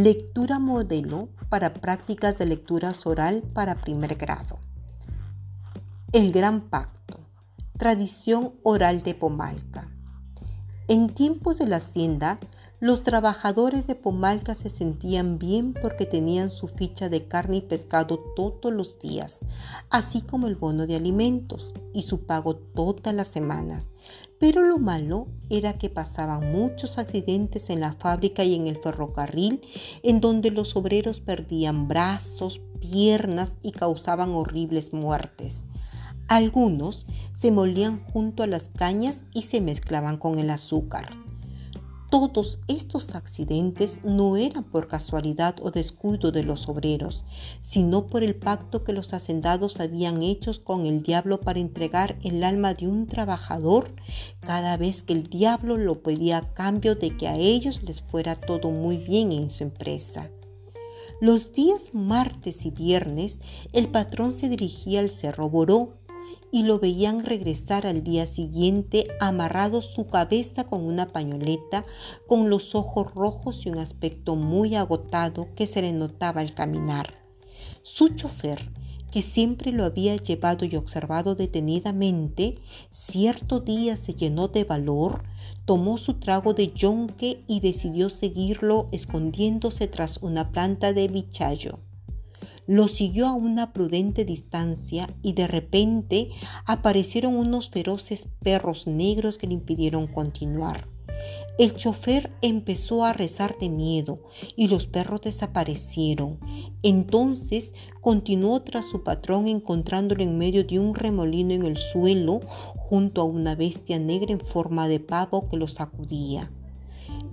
Lectura modelo para prácticas de lectura oral para primer grado. El Gran Pacto. Tradición oral de Pomalca. En tiempos de la hacienda, los trabajadores de Pomalca se sentían bien porque tenían su ficha de carne y pescado todos los días, así como el bono de alimentos y su pago todas las semanas. Pero lo malo era que pasaban muchos accidentes en la fábrica y en el ferrocarril, en donde los obreros perdían brazos, piernas y causaban horribles muertes. Algunos se molían junto a las cañas y se mezclaban con el azúcar. Todos estos accidentes no eran por casualidad o descuido de los obreros, sino por el pacto que los hacendados habían hecho con el diablo para entregar el alma de un trabajador cada vez que el diablo lo pedía a cambio de que a ellos les fuera todo muy bien en su empresa. Los días martes y viernes el patrón se dirigía al Cerro Boró y lo veían regresar al día siguiente amarrado su cabeza con una pañoleta, con los ojos rojos y un aspecto muy agotado que se le notaba al caminar. Su chofer, que siempre lo había llevado y observado detenidamente, cierto día se llenó de valor, tomó su trago de yonque y decidió seguirlo escondiéndose tras una planta de bichayo. Lo siguió a una prudente distancia y de repente aparecieron unos feroces perros negros que le impidieron continuar. El chofer empezó a rezar de miedo y los perros desaparecieron. Entonces continuó tras su patrón encontrándolo en medio de un remolino en el suelo junto a una bestia negra en forma de pavo que lo sacudía.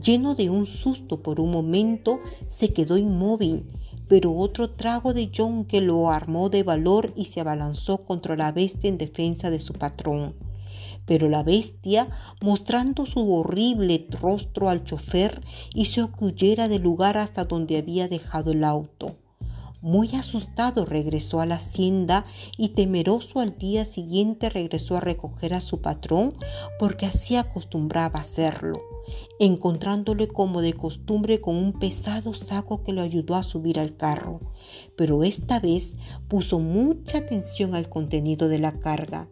Lleno de un susto por un momento, se quedó inmóvil pero otro trago de John que lo armó de valor y se abalanzó contra la bestia en defensa de su patrón. Pero la bestia, mostrando su horrible rostro al chofer, hizo que huyera del lugar hasta donde había dejado el auto. Muy asustado regresó a la hacienda y temeroso al día siguiente regresó a recoger a su patrón porque así acostumbraba hacerlo encontrándole como de costumbre con un pesado saco que lo ayudó a subir al carro, pero esta vez puso mucha atención al contenido de la carga.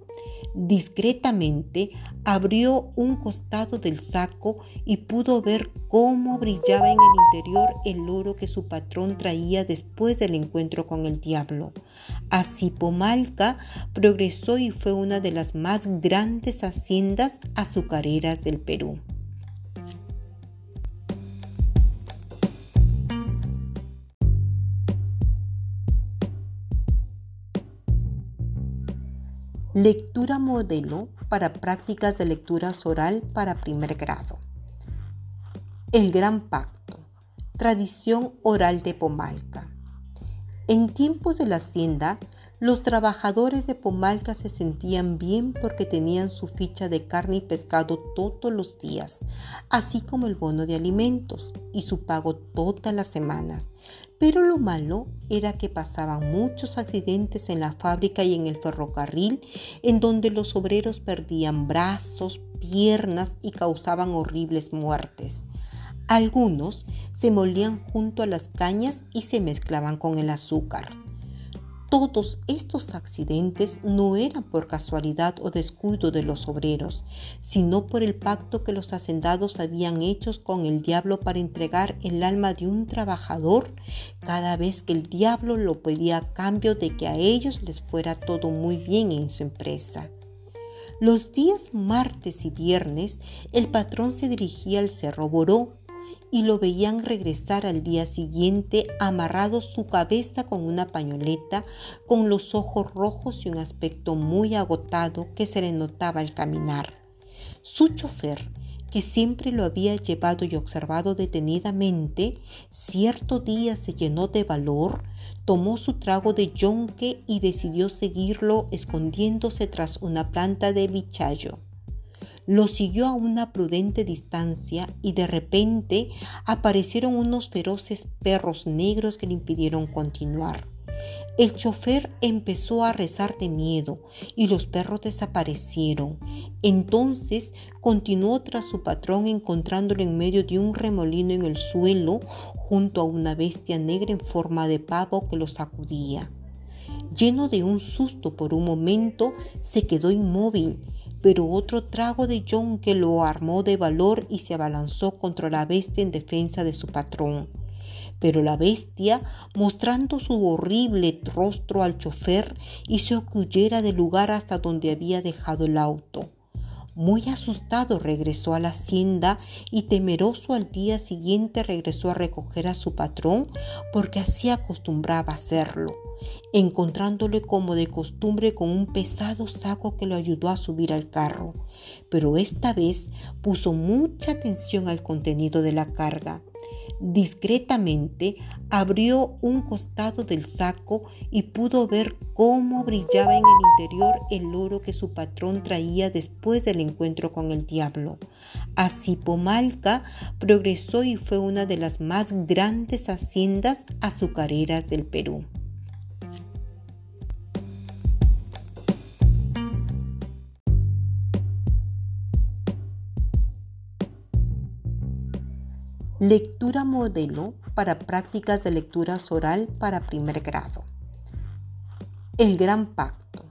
Discretamente abrió un costado del saco y pudo ver cómo brillaba en el interior el oro que su patrón traía después del encuentro con el diablo. Así Pomalca progresó y fue una de las más grandes haciendas azucareras del Perú. Lectura modelo para prácticas de lectura oral para primer grado. El Gran Pacto. Tradición oral de Pomalca. En tiempos de la hacienda, los trabajadores de Pomalca se sentían bien porque tenían su ficha de carne y pescado todos los días, así como el bono de alimentos y su pago todas las semanas. Pero lo malo era que pasaban muchos accidentes en la fábrica y en el ferrocarril, en donde los obreros perdían brazos, piernas y causaban horribles muertes. Algunos se molían junto a las cañas y se mezclaban con el azúcar. Todos estos accidentes no eran por casualidad o descuido de los obreros, sino por el pacto que los hacendados habían hecho con el diablo para entregar el alma de un trabajador cada vez que el diablo lo pedía a cambio de que a ellos les fuera todo muy bien en su empresa. Los días martes y viernes el patrón se dirigía al Cerro Boró y lo veían regresar al día siguiente amarrado su cabeza con una pañoleta, con los ojos rojos y un aspecto muy agotado que se le notaba al caminar. Su chofer, que siempre lo había llevado y observado detenidamente, cierto día se llenó de valor, tomó su trago de yonque y decidió seguirlo escondiéndose tras una planta de bichayo. Lo siguió a una prudente distancia y de repente aparecieron unos feroces perros negros que le impidieron continuar. El chofer empezó a rezar de miedo y los perros desaparecieron. Entonces continuó tras su patrón encontrándolo en medio de un remolino en el suelo junto a una bestia negra en forma de pavo que lo sacudía. Lleno de un susto por un momento, se quedó inmóvil, pero otro trago de John que lo armó de valor y se abalanzó contra la bestia en defensa de su patrón. Pero la bestia, mostrando su horrible rostro al chofer, hizo que huyera del lugar hasta donde había dejado el auto. Muy asustado regresó a la hacienda y temeroso al día siguiente regresó a recoger a su patrón porque así acostumbraba hacerlo, encontrándole como de costumbre con un pesado saco que lo ayudó a subir al carro. Pero esta vez puso mucha atención al contenido de la carga discretamente abrió un costado del saco y pudo ver cómo brillaba en el interior el oro que su patrón traía después del encuentro con el diablo. Así Pomalca progresó y fue una de las más grandes haciendas azucareras del Perú. Lectura modelo para prácticas de lectura oral para primer grado. El Gran Pacto.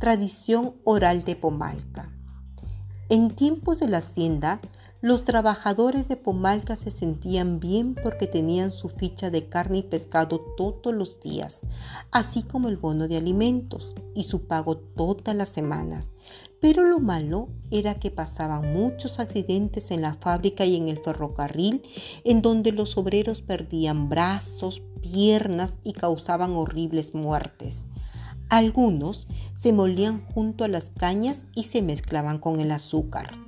Tradición oral de Pomalca. En tiempos de la hacienda, los trabajadores de Pomalca se sentían bien porque tenían su ficha de carne y pescado todos los días, así como el bono de alimentos y su pago todas las semanas. Pero lo malo era que pasaban muchos accidentes en la fábrica y en el ferrocarril, en donde los obreros perdían brazos, piernas y causaban horribles muertes. Algunos se molían junto a las cañas y se mezclaban con el azúcar.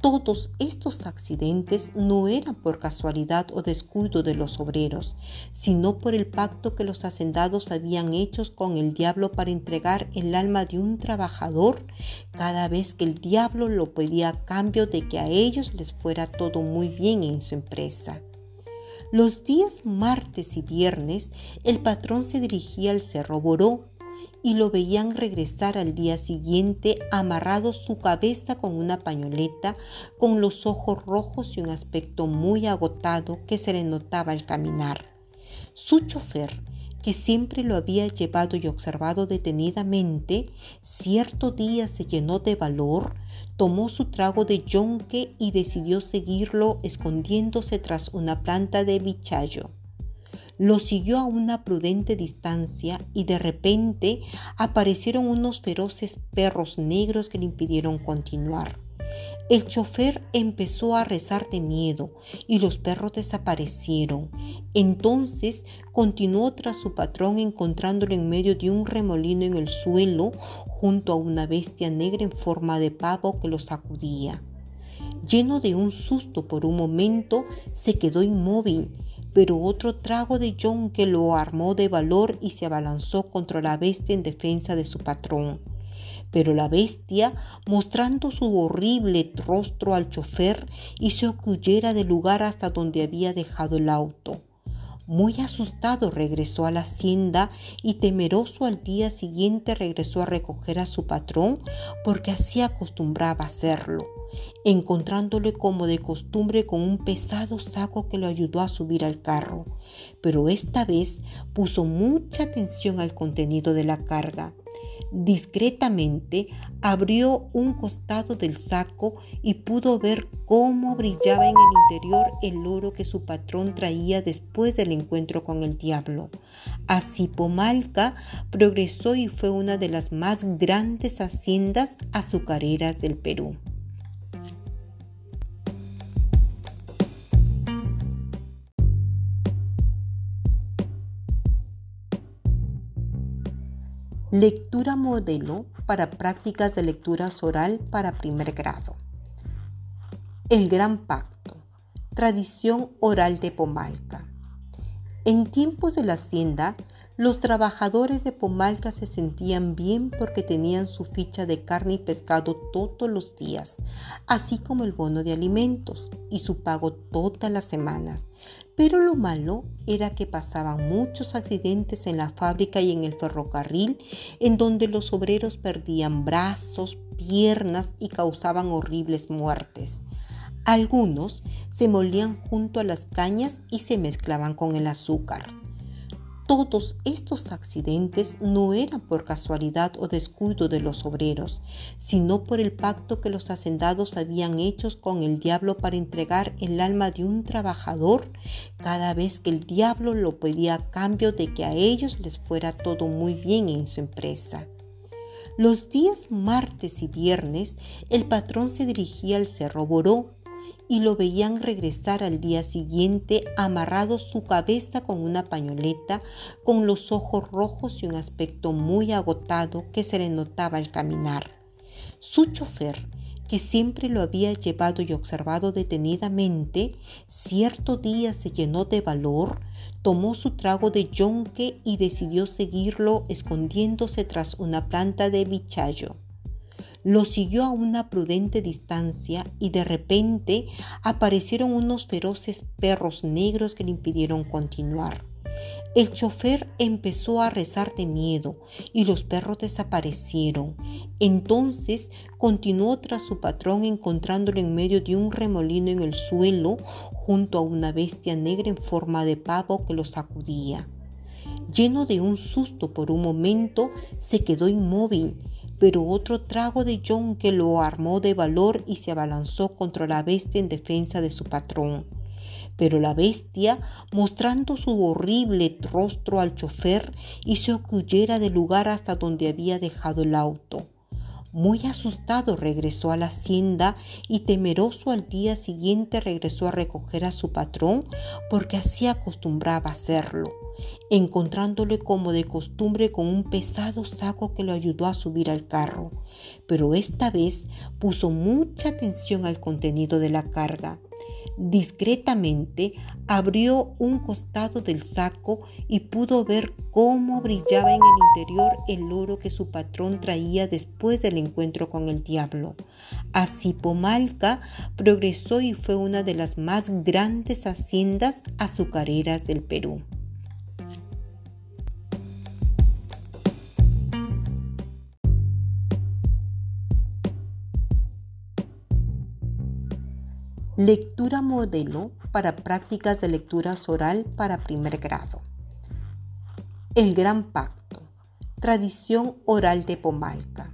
Todos estos accidentes no eran por casualidad o descuido de los obreros, sino por el pacto que los hacendados habían hecho con el diablo para entregar el alma de un trabajador cada vez que el diablo lo pedía a cambio de que a ellos les fuera todo muy bien en su empresa. Los días martes y viernes el patrón se dirigía al Cerro Boró y lo veían regresar al día siguiente amarrado su cabeza con una pañoleta, con los ojos rojos y un aspecto muy agotado que se le notaba al caminar. Su chofer, que siempre lo había llevado y observado detenidamente, cierto día se llenó de valor, tomó su trago de yonque y decidió seguirlo escondiéndose tras una planta de bichayo. Lo siguió a una prudente distancia y de repente aparecieron unos feroces perros negros que le impidieron continuar. El chofer empezó a rezar de miedo y los perros desaparecieron. Entonces continuó tras su patrón encontrándolo en medio de un remolino en el suelo junto a una bestia negra en forma de pavo que lo sacudía. Lleno de un susto por un momento, se quedó inmóvil pero otro trago de John que lo armó de valor y se abalanzó contra la bestia en defensa de su patrón. Pero la bestia, mostrando su horrible rostro al chofer, hizo que huyera del lugar hasta donde había dejado el auto. Muy asustado regresó a la hacienda y temeroso al día siguiente regresó a recoger a su patrón porque así acostumbraba hacerlo encontrándole como de costumbre con un pesado saco que lo ayudó a subir al carro, pero esta vez puso mucha atención al contenido de la carga. Discretamente abrió un costado del saco y pudo ver cómo brillaba en el interior el oro que su patrón traía después del encuentro con el diablo. Así Pomalca progresó y fue una de las más grandes haciendas azucareras del Perú. Lectura modelo para prácticas de lectura oral para primer grado. El Gran Pacto. Tradición oral de Pomalca. En tiempos de la hacienda, Los trabajadores de Pomalca se sentían bien porque tenían su ficha de carne y pescado todos los días, así como el bono de alimentos y su pago todas las semanas. Pero lo malo era que pasaban muchos accidentes en la fábrica y en el ferrocarril, en donde los obreros perdían brazos, piernas y causaban horribles muertes. Algunos se molían junto a las cañas y se mezclaban con el azúcar. Todos estos accidentes no eran por casualidad o descuido de los obreros, sino por el pacto que los hacendados habían hecho con el diablo para entregar el alma de un trabajador cada vez que el diablo lo pedía a cambio de que a ellos les fuera todo muy bien en su empresa. Los días martes y viernes el patrón se dirigía al Cerro Boró y lo veían regresar al día siguiente amarrado su cabeza con una pañoleta, con los ojos rojos y un aspecto muy agotado que se le notaba al caminar. Su chofer, que siempre lo había llevado y observado detenidamente, cierto día se llenó de valor, tomó su trago de yonque y decidió seguirlo escondiéndose tras una planta de bichayo. Lo siguió a una prudente distancia y de repente aparecieron unos feroces perros negros que le impidieron continuar. El chofer empezó a rezar de miedo y los perros desaparecieron. Entonces continuó tras su patrón encontrándolo en medio de un remolino en el suelo junto a una bestia negra en forma de pavo que lo sacudía. Lleno de un susto por un momento, se quedó inmóvil pero otro trago de John que lo armó de valor y se abalanzó contra la bestia en defensa de su patrón. Pero la bestia, mostrando su horrible rostro al chofer, hizo que huyera del lugar hasta donde había dejado el auto. Muy asustado regresó a la hacienda y temeroso al día siguiente regresó a recoger a su patrón porque así acostumbraba hacerlo encontrándole como de costumbre con un pesado saco que lo ayudó a subir al carro, pero esta vez puso mucha atención al contenido de la carga. Discretamente abrió un costado del saco y pudo ver cómo brillaba en el interior el oro que su patrón traía después del encuentro con el diablo. Así Pomalca progresó y fue una de las más grandes haciendas azucareras del Perú. Lectura modelo para prácticas de lectura oral para primer grado. El Gran Pacto. Tradición oral de Pomalca.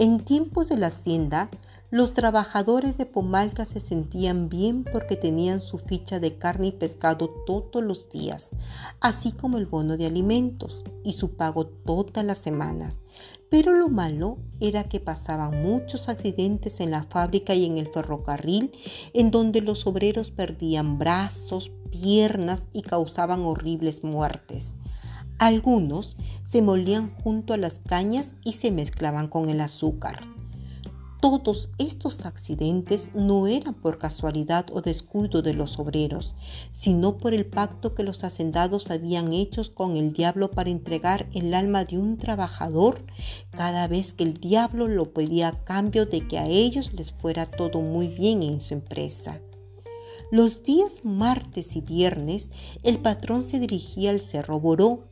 En tiempos de la hacienda, los trabajadores de Pomalca se sentían bien porque tenían su ficha de carne y pescado todos los días, así como el bono de alimentos y su pago todas las semanas. Pero lo malo era que pasaban muchos accidentes en la fábrica y en el ferrocarril, en donde los obreros perdían brazos, piernas y causaban horribles muertes. Algunos se molían junto a las cañas y se mezclaban con el azúcar. Todos estos accidentes no eran por casualidad o descuido de los obreros, sino por el pacto que los hacendados habían hecho con el diablo para entregar el alma de un trabajador cada vez que el diablo lo pedía a cambio de que a ellos les fuera todo muy bien en su empresa. Los días martes y viernes el patrón se dirigía al Cerro Boró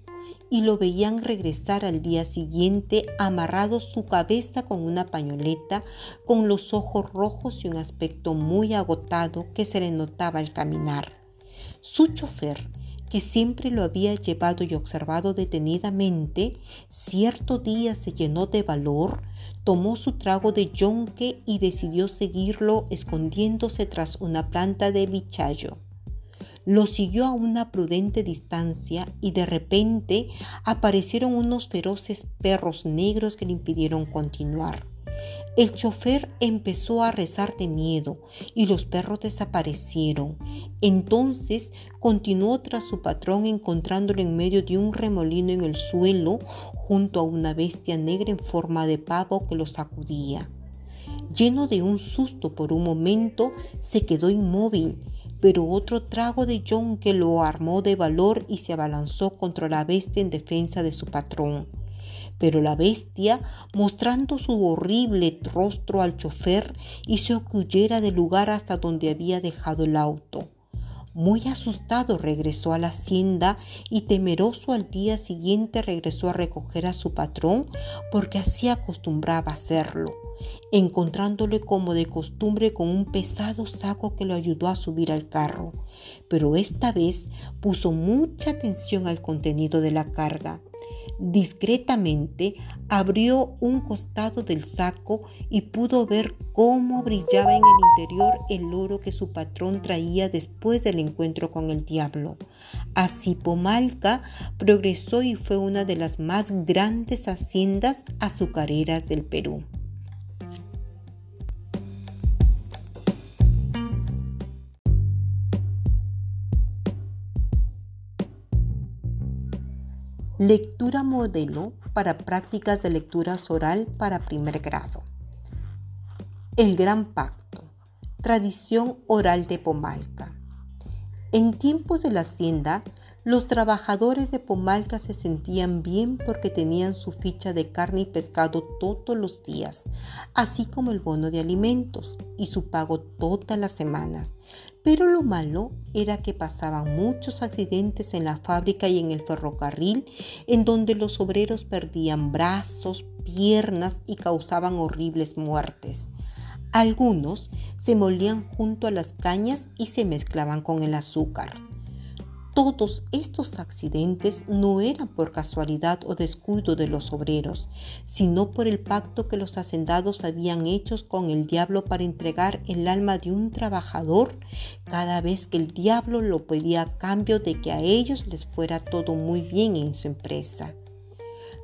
y lo veían regresar al día siguiente amarrado su cabeza con una pañoleta, con los ojos rojos y un aspecto muy agotado que se le notaba al caminar. Su chofer, que siempre lo había llevado y observado detenidamente, cierto día se llenó de valor, tomó su trago de yonque y decidió seguirlo escondiéndose tras una planta de bichayo. Lo siguió a una prudente distancia y de repente aparecieron unos feroces perros negros que le impidieron continuar. El chofer empezó a rezar de miedo y los perros desaparecieron. Entonces continuó tras su patrón encontrándolo en medio de un remolino en el suelo junto a una bestia negra en forma de pavo que lo sacudía. Lleno de un susto por un momento, se quedó inmóvil pero otro trago de que lo armó de valor y se abalanzó contra la bestia en defensa de su patrón. Pero la bestia, mostrando su horrible rostro al chofer, hizo que huyera del lugar hasta donde había dejado el auto. Muy asustado regresó a la hacienda y temeroso al día siguiente regresó a recoger a su patrón porque así acostumbraba hacerlo, encontrándole como de costumbre con un pesado saco que lo ayudó a subir al carro. Pero esta vez puso mucha atención al contenido de la carga Discretamente abrió un costado del saco y pudo ver cómo brillaba en el interior el oro que su patrón traía después del encuentro con el diablo. Así Pomalca progresó y fue una de las más grandes haciendas azucareras del Perú. Lectura modelo para prácticas de lectura oral para primer grado. El Gran Pacto. Tradición oral de Pomalca. En tiempos de la hacienda, los trabajadores de Pomalca se sentían bien porque tenían su ficha de carne y pescado todos los días, así como el bono de alimentos y su pago todas las semanas. Pero lo malo era que pasaban muchos accidentes en la fábrica y en el ferrocarril, en donde los obreros perdían brazos, piernas y causaban horribles muertes. Algunos se molían junto a las cañas y se mezclaban con el azúcar. Todos estos accidentes no eran por casualidad o descuido de los obreros, sino por el pacto que los hacendados habían hecho con el diablo para entregar el alma de un trabajador cada vez que el diablo lo pedía a cambio de que a ellos les fuera todo muy bien en su empresa.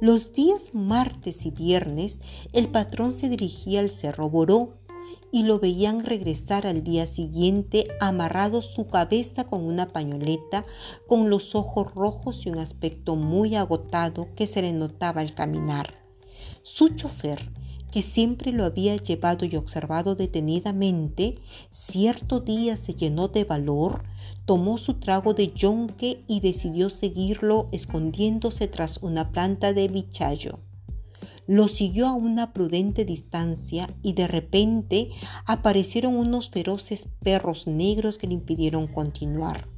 Los días martes y viernes el patrón se dirigía al Cerro Boró y lo veían regresar al día siguiente amarrado su cabeza con una pañoleta, con los ojos rojos y un aspecto muy agotado que se le notaba al caminar. Su chofer, que siempre lo había llevado y observado detenidamente, cierto día se llenó de valor, tomó su trago de yonque y decidió seguirlo escondiéndose tras una planta de bichayo. Lo siguió a una prudente distancia y de repente aparecieron unos feroces perros negros que le impidieron continuar.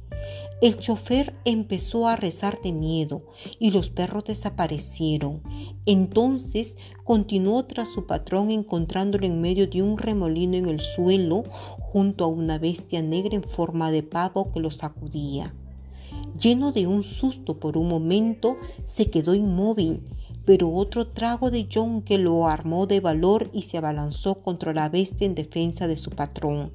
El chofer empezó a rezar de miedo y los perros desaparecieron. Entonces continuó tras su patrón encontrándolo en medio de un remolino en el suelo junto a una bestia negra en forma de pavo que lo sacudía. Lleno de un susto por un momento, se quedó inmóvil pero otro trago de que lo armó de valor y se abalanzó contra la bestia en defensa de su patrón.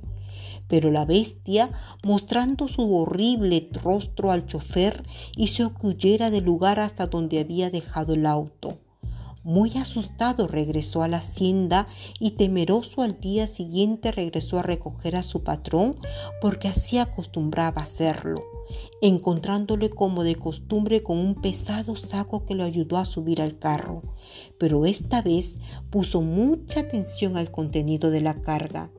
Pero la bestia, mostrando su horrible rostro al chofer, hizo que huyera del lugar hasta donde había dejado el auto. Muy asustado regresó a la hacienda y temeroso al día siguiente regresó a recoger a su patrón porque así acostumbraba hacerlo encontrándole como de costumbre con un pesado saco que lo ayudó a subir al carro, pero esta vez puso mucha atención al contenido de la carga.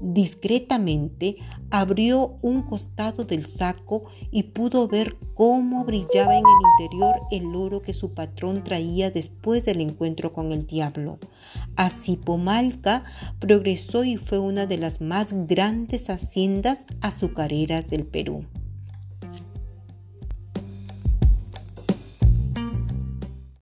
Discretamente abrió un costado del saco y pudo ver cómo brillaba en el interior el oro que su patrón traía después del encuentro con el diablo. Así Pomalca progresó y fue una de las más grandes haciendas azucareras del Perú.